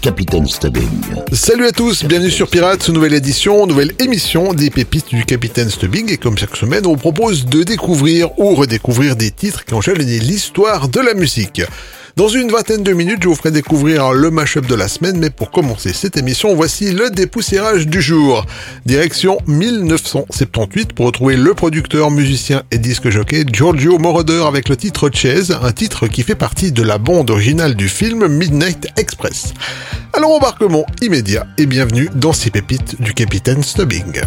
Capitaine Stubbing. Salut à tous, bienvenue sur Pirates, nouvelle édition, nouvelle émission des pépites du Capitaine Stubbing et comme chaque semaine on propose de découvrir ou redécouvrir des titres qui jalonné l'histoire de la musique. Dans une vingtaine de minutes, je vous ferai découvrir le mashup de la semaine, mais pour commencer cette émission, voici le dépoussiérage du jour. Direction 1978 pour retrouver le producteur, musicien et disque jockey Giorgio Moroder avec le titre Chase, un titre qui fait partie de la bande originale du film Midnight Express. Alors embarquement immédiat et bienvenue dans ces pépites du capitaine Stubbing.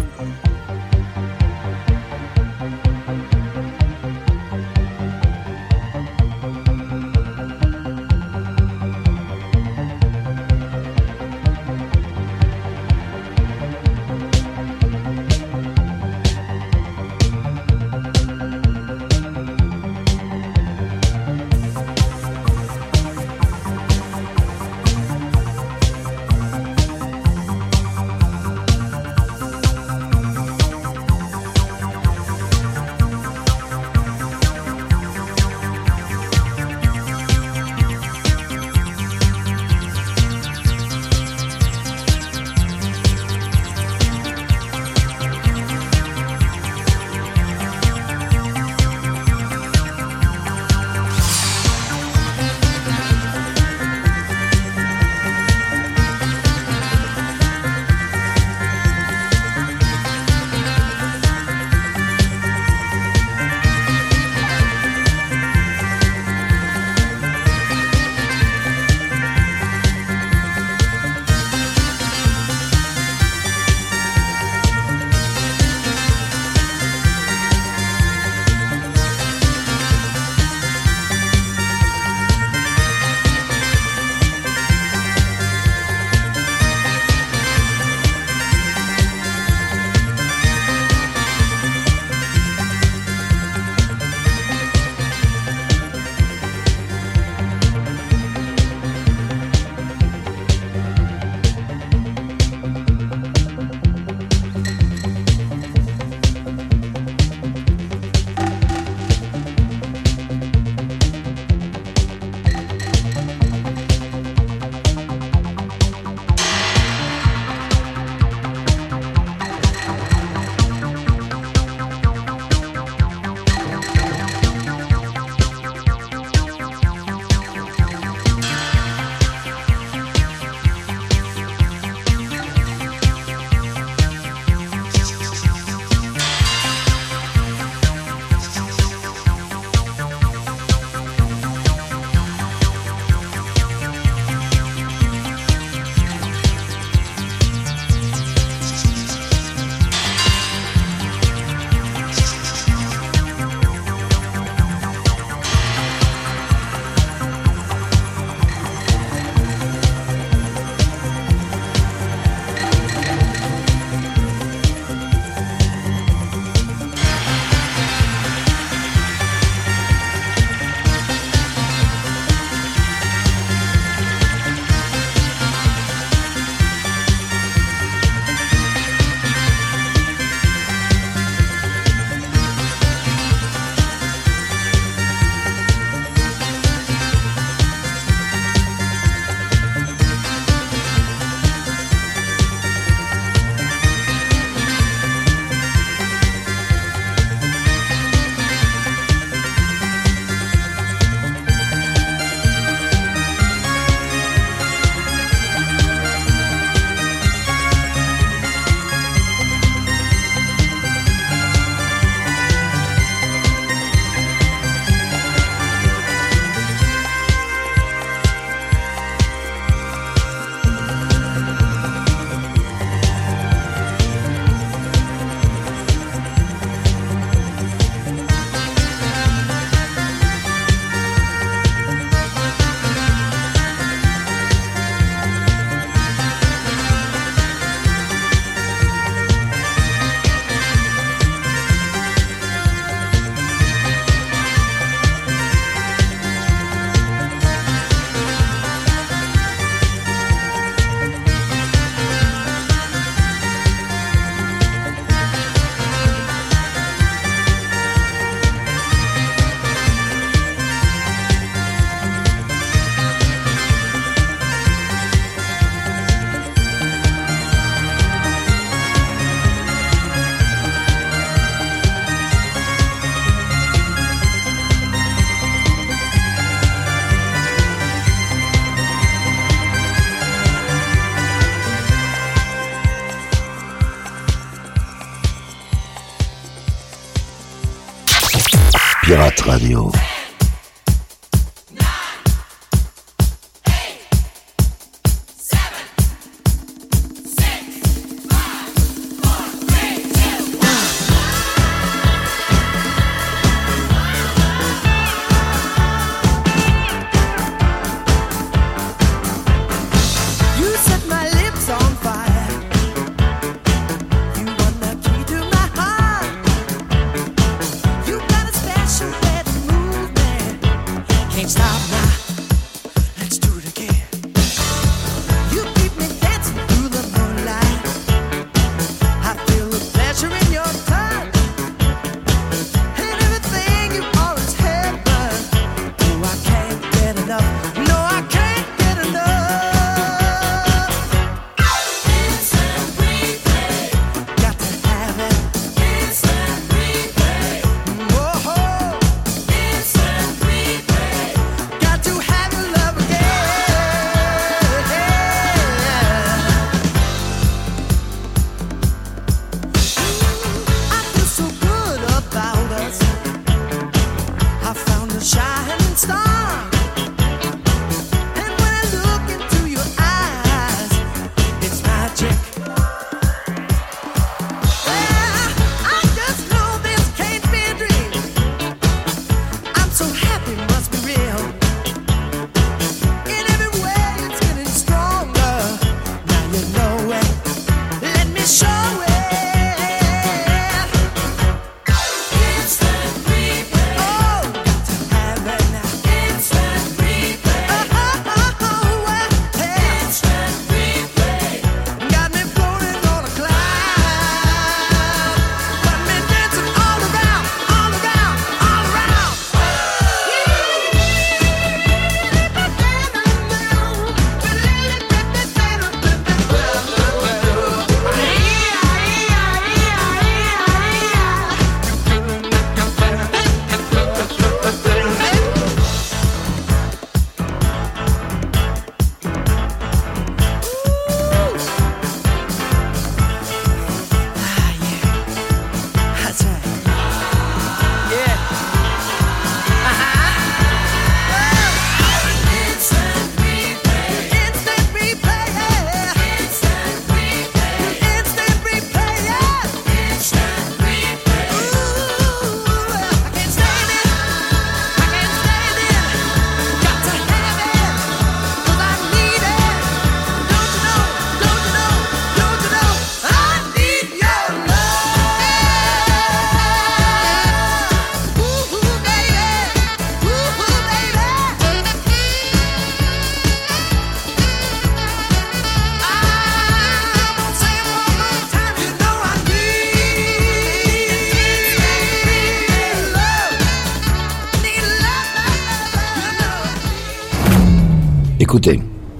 Radio.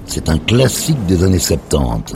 C'est un classique des années 70.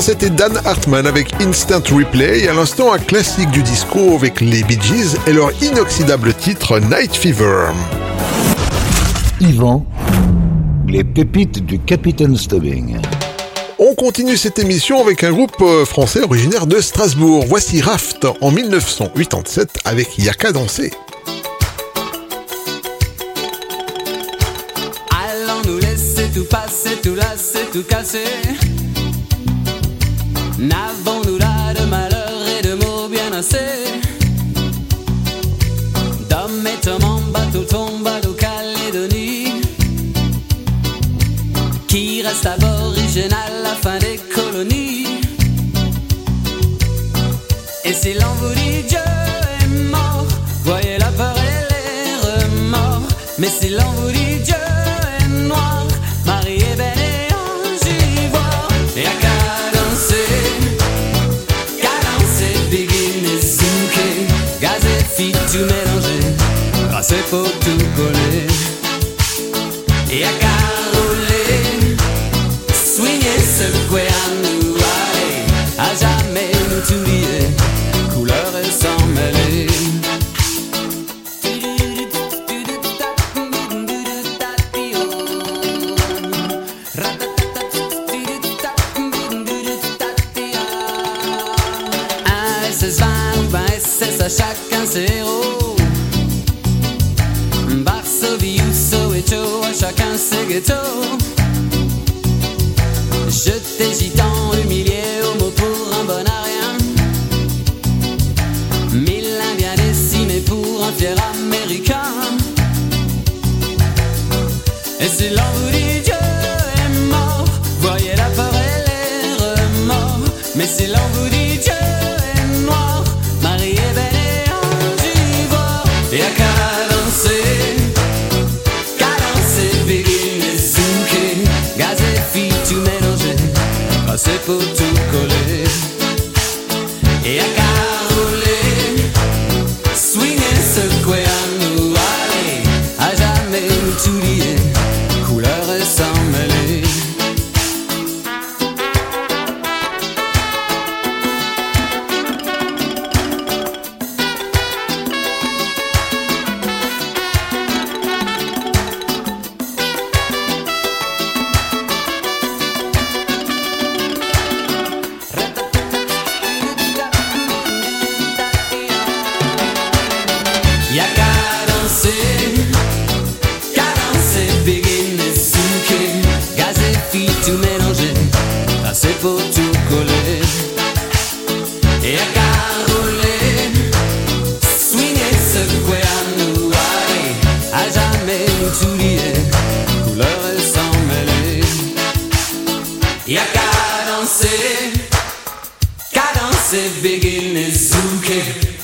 Avant, c'était Dan Hartman avec Instant Replay. À l'instant, un classique du disco avec les Bee Gees et leur inoxydable titre Night Fever. Yvan, les pépites du Capitaine Stubbing. On continue cette émission avec un groupe euh, français originaire de Strasbourg. Voici Raft en 1987 avec Yaka Danser. Allons nous laisser tout passer, tout lasser, tout casser. N'avons-nous là de malheur et de mots bien assez D'hommes et hommes en bateau tombe à Calédonie Qui reste aboriginal à la fin des colonies. Et si l'on vous dit Dieu Et à caroler Swinger, secouer à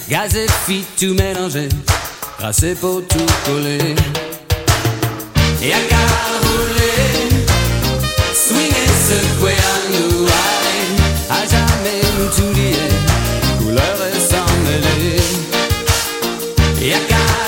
gaz et filles tout mélanger, passer pour tout coller. Et à rouler, swinger, secouer à nous à jamais nous tout lier, couleur et sans mêler. Et à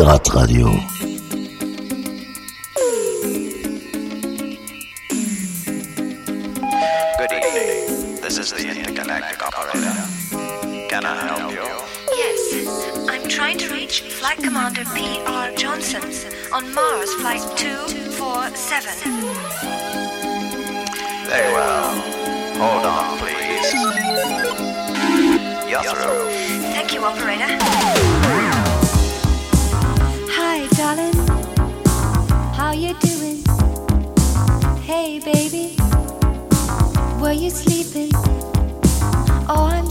Pirate Radio. Good evening. This is the intergalactic operator. Can I help you? Yes, I'm trying to reach Flight Commander P.R. Johnson on Mars Flight 247. Very well. Hold on, please. You're through. Thank you, operator. You doing? Hey, baby. Were you sleeping? Oh, I'm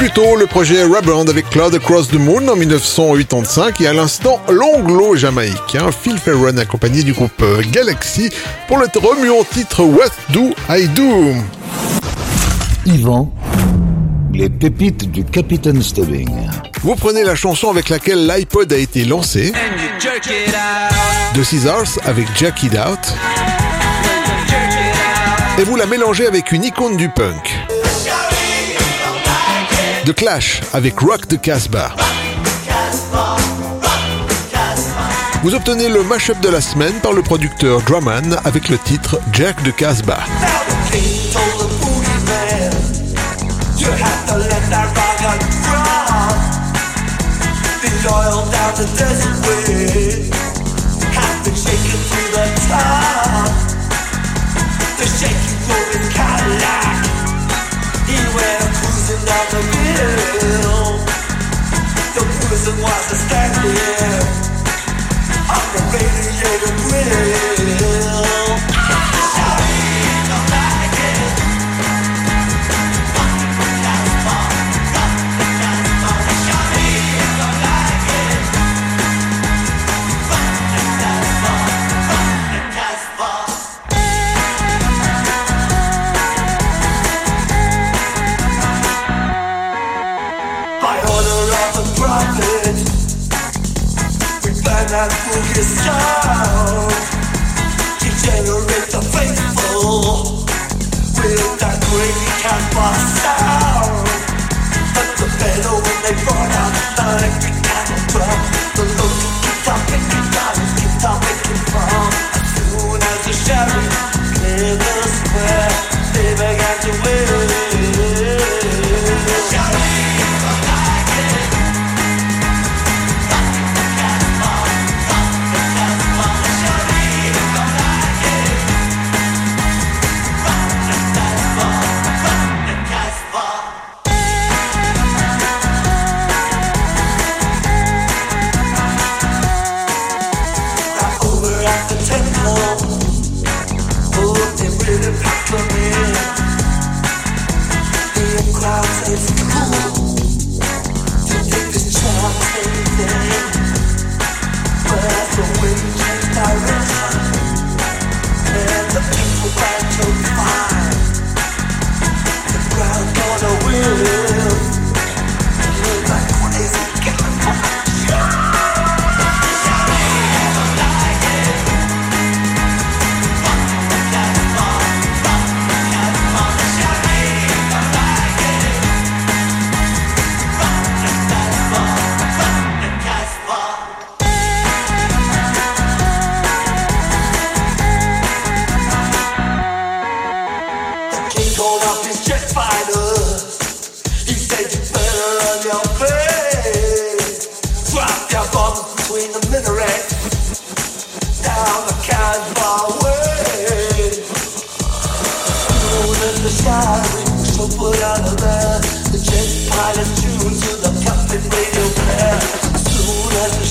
Plus tôt, le projet Rubberand avec Cloud Across the Moon en 1985 et à l'instant, l'anglo jamaïcain Phil Ferron accompagné du groupe euh, Galaxy pour le remuant titre What Do I Do? Yvan, les pépites du Capitaine Stubbing. Vous prenez la chanson avec laquelle l'iPod a été lancé, de Scissors avec Jack It Out, et vous la mélangez avec une icône du punk. De Clash avec Rock the Casbah. Vous obtenez le mashup de la semaine par le producteur Drummond avec le titre Jack the Casbah. The. The prison was a standing on the radiator grill. Burn that boogie sound, degenerate the faithful with that crazy Casbah sound. But the better when they brought out the electric cattle drum, the look kept on picking dollars, kept on making fun. As soon as the sheriff cleared the square, they began to win. The jet pilot tuned to the captain radio. Soon as the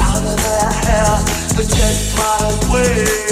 out of their hair, the jet pilot.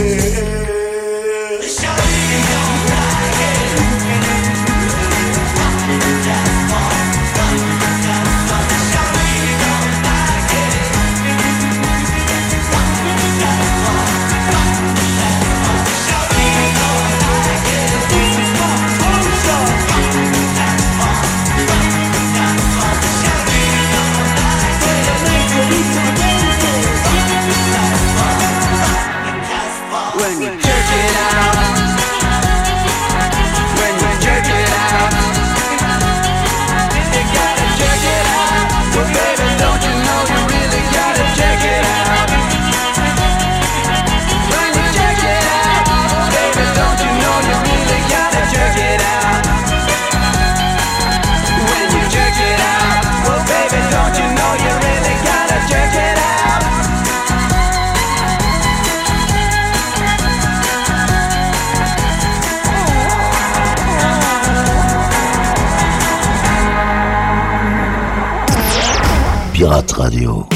Pirate Radio.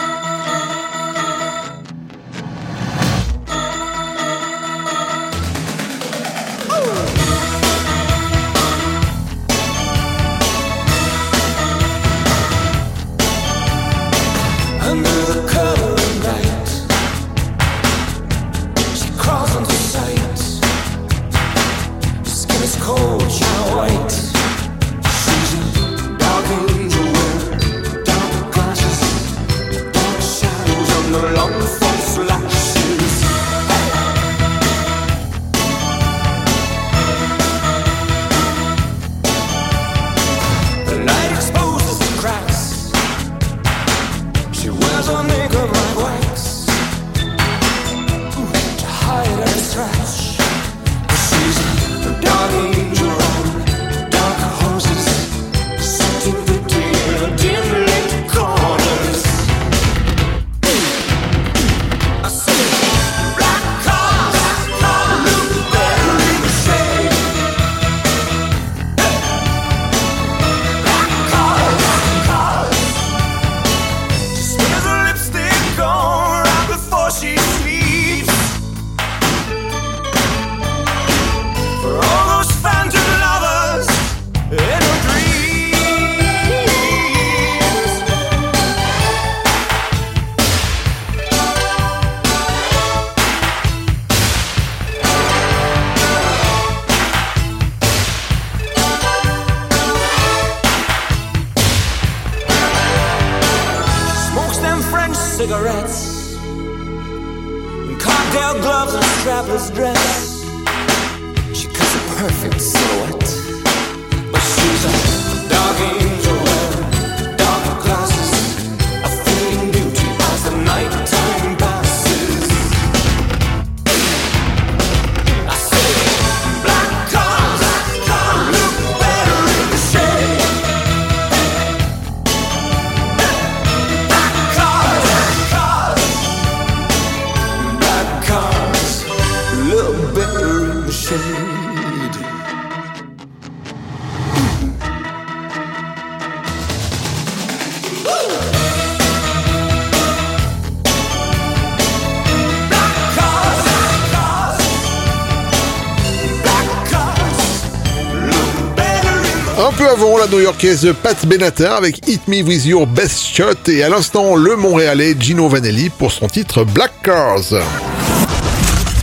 New-yorkaise Pat Benatar avec Hit Me With Your Best Shot et à l'instant, le montréalais Gino Vanelli pour son titre Black Cars.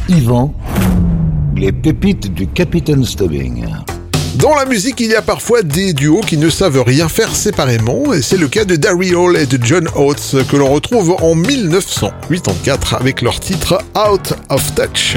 Yvan, les pépites du capitaine Stubbing. Dans la musique, il y a parfois des duos qui ne savent rien faire séparément, et c'est le cas de Darry Hall et de John Oates que l'on retrouve en 1984 avec leur titre Out of Touch.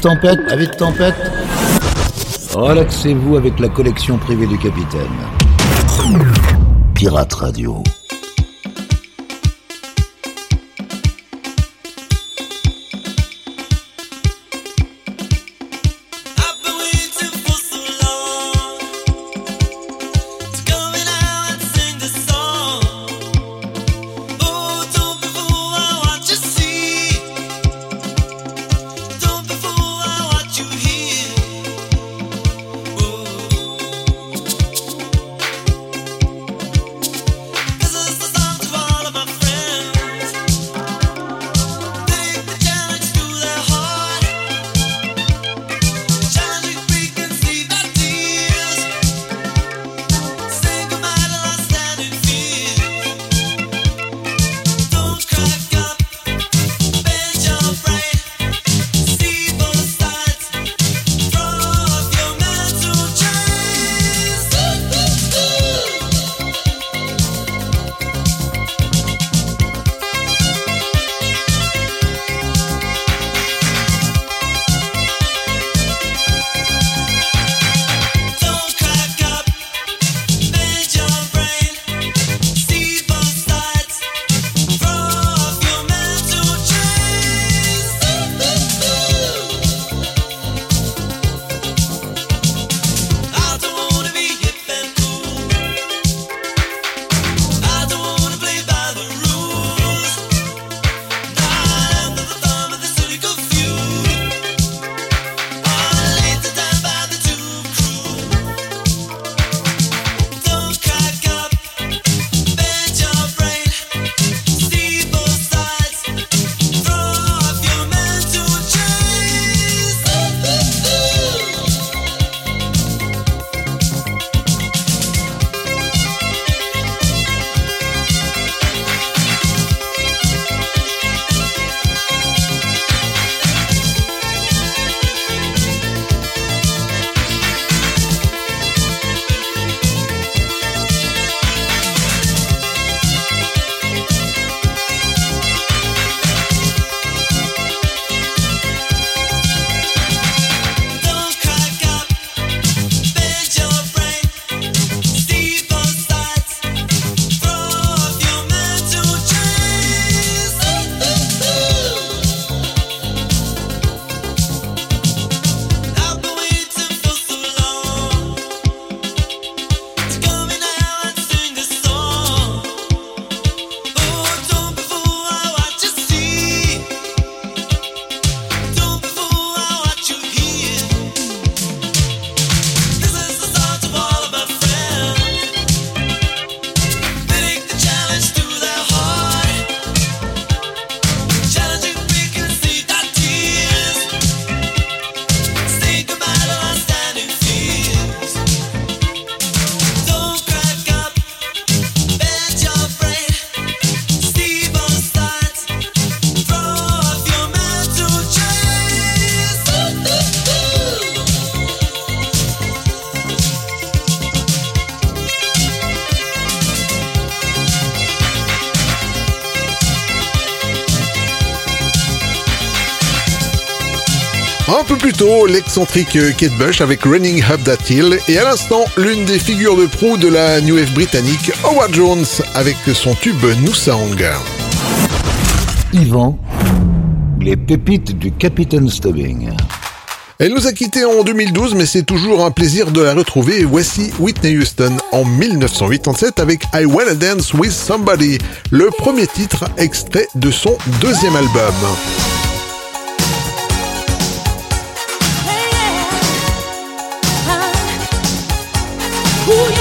tempête, avis de tempête. Relaxez-vous avec la collection privée du capitaine. Pirate Radio. l'excentrique Kate Bush avec Running Up That Hill et à l'instant l'une des figures de proue de la New Wave britannique Howard Jones avec son tube Noosaang. Yvan, les pépites du Capitaine Stubbing. Elle nous a quittés en 2012, mais c'est toujours un plaisir de la retrouver. Voici Whitney Houston en 1987 avec I Wanna Dance With Somebody, le premier titre extrait de son deuxième album. Ooh,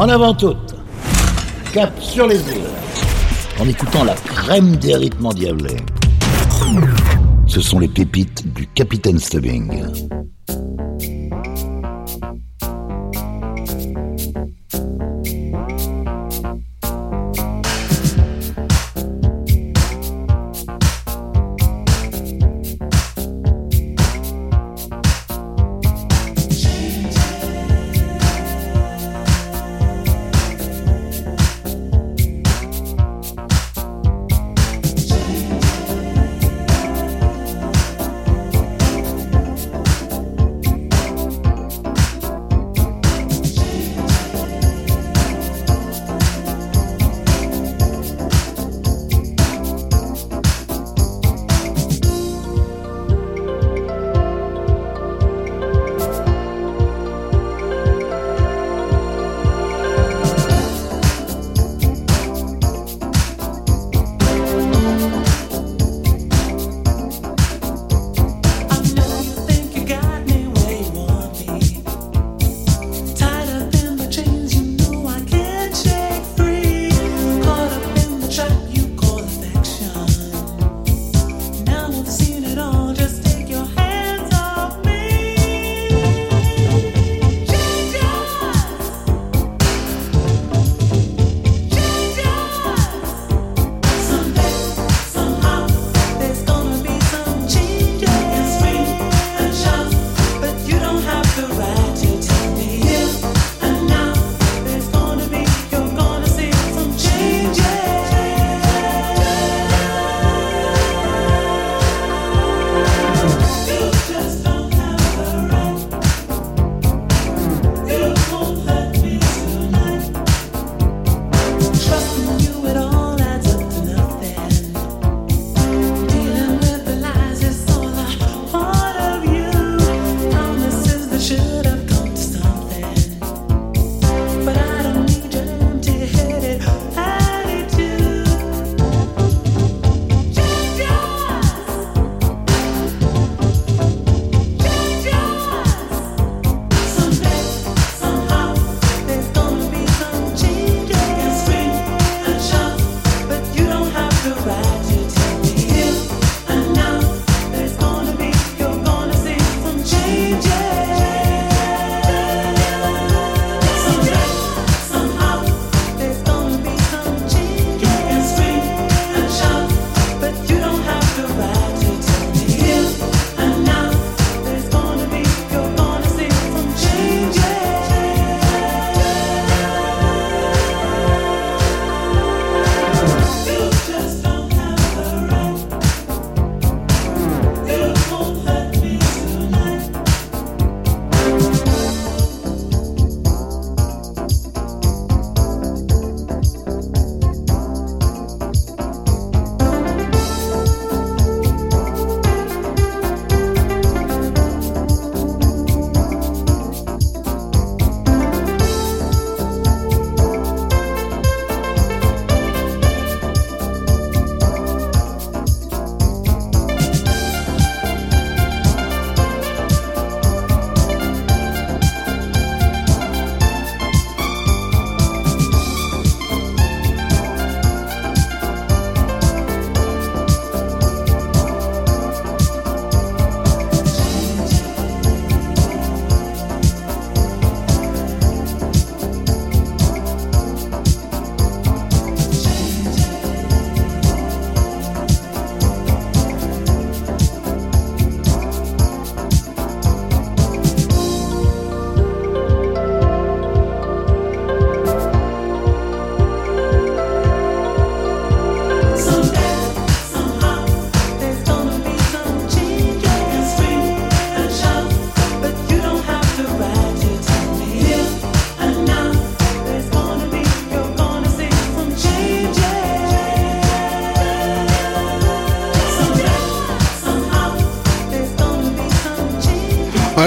En avant toute. Cap sur les îles. En écoutant la crème des rythmes. Ce sont les pépites du Capitaine Stubbing.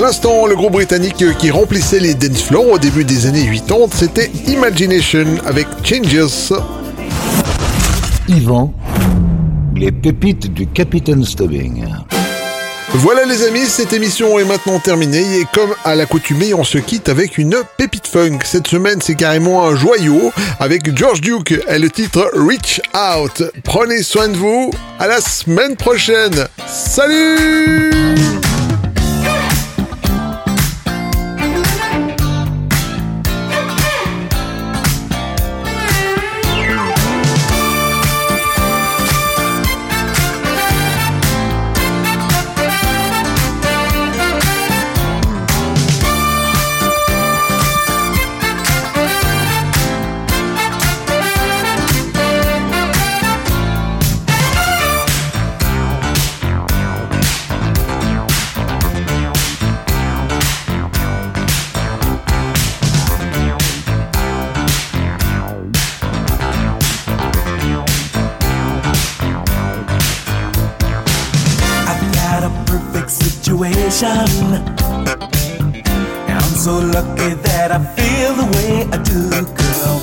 L'instant, le groupe britannique qui remplissait les dance floors au début des années 80, c'était Imagination avec Changes. Yvan, les pépites du Capitaine Stubbing. Voilà les amis, cette émission est maintenant terminée et comme à l'accoutumée, on se quitte avec une pépite funk. Cette semaine, c'est carrément un joyau avec George Duke et le titre Reach Out. Prenez soin de vous, à la semaine prochaine. Salut I'm so lucky that I feel the way I do, girl.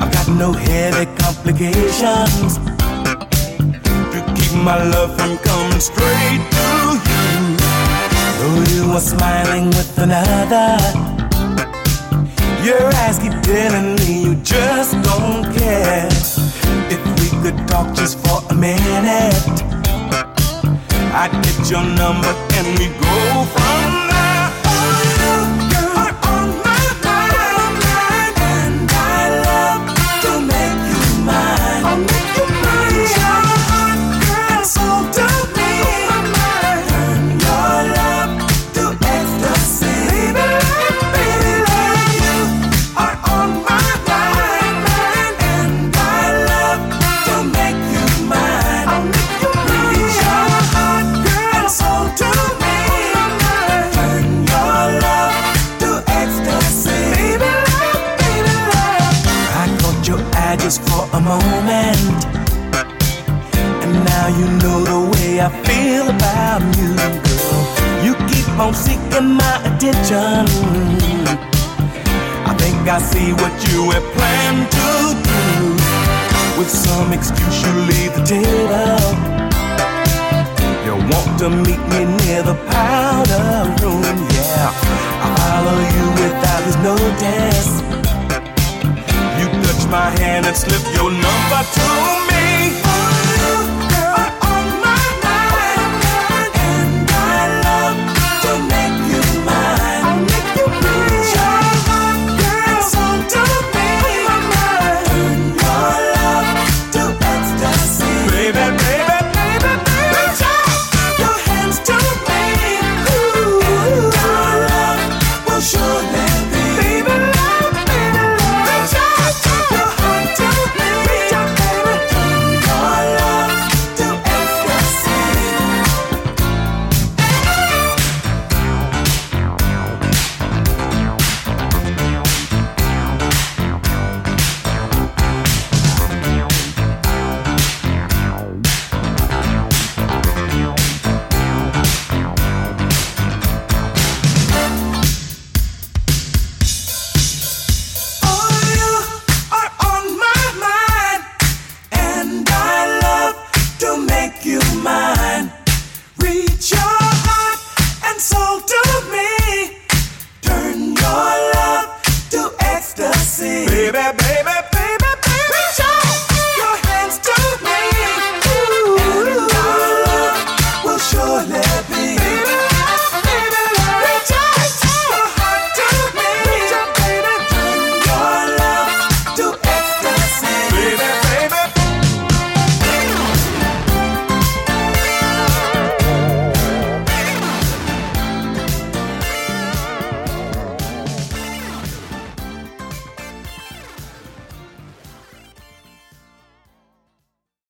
I've got no heavy complications to keep my love from coming straight to you. Though you are smiling with another, your eyes keep telling me you just don't care. If we could talk just for a minute. I'd get your number and we go from attention. I think I see what you have planned to do. With some excuse, you leave the table. You want to meet me near the powder room, yeah. I follow you without his notice. You touch my hand and slip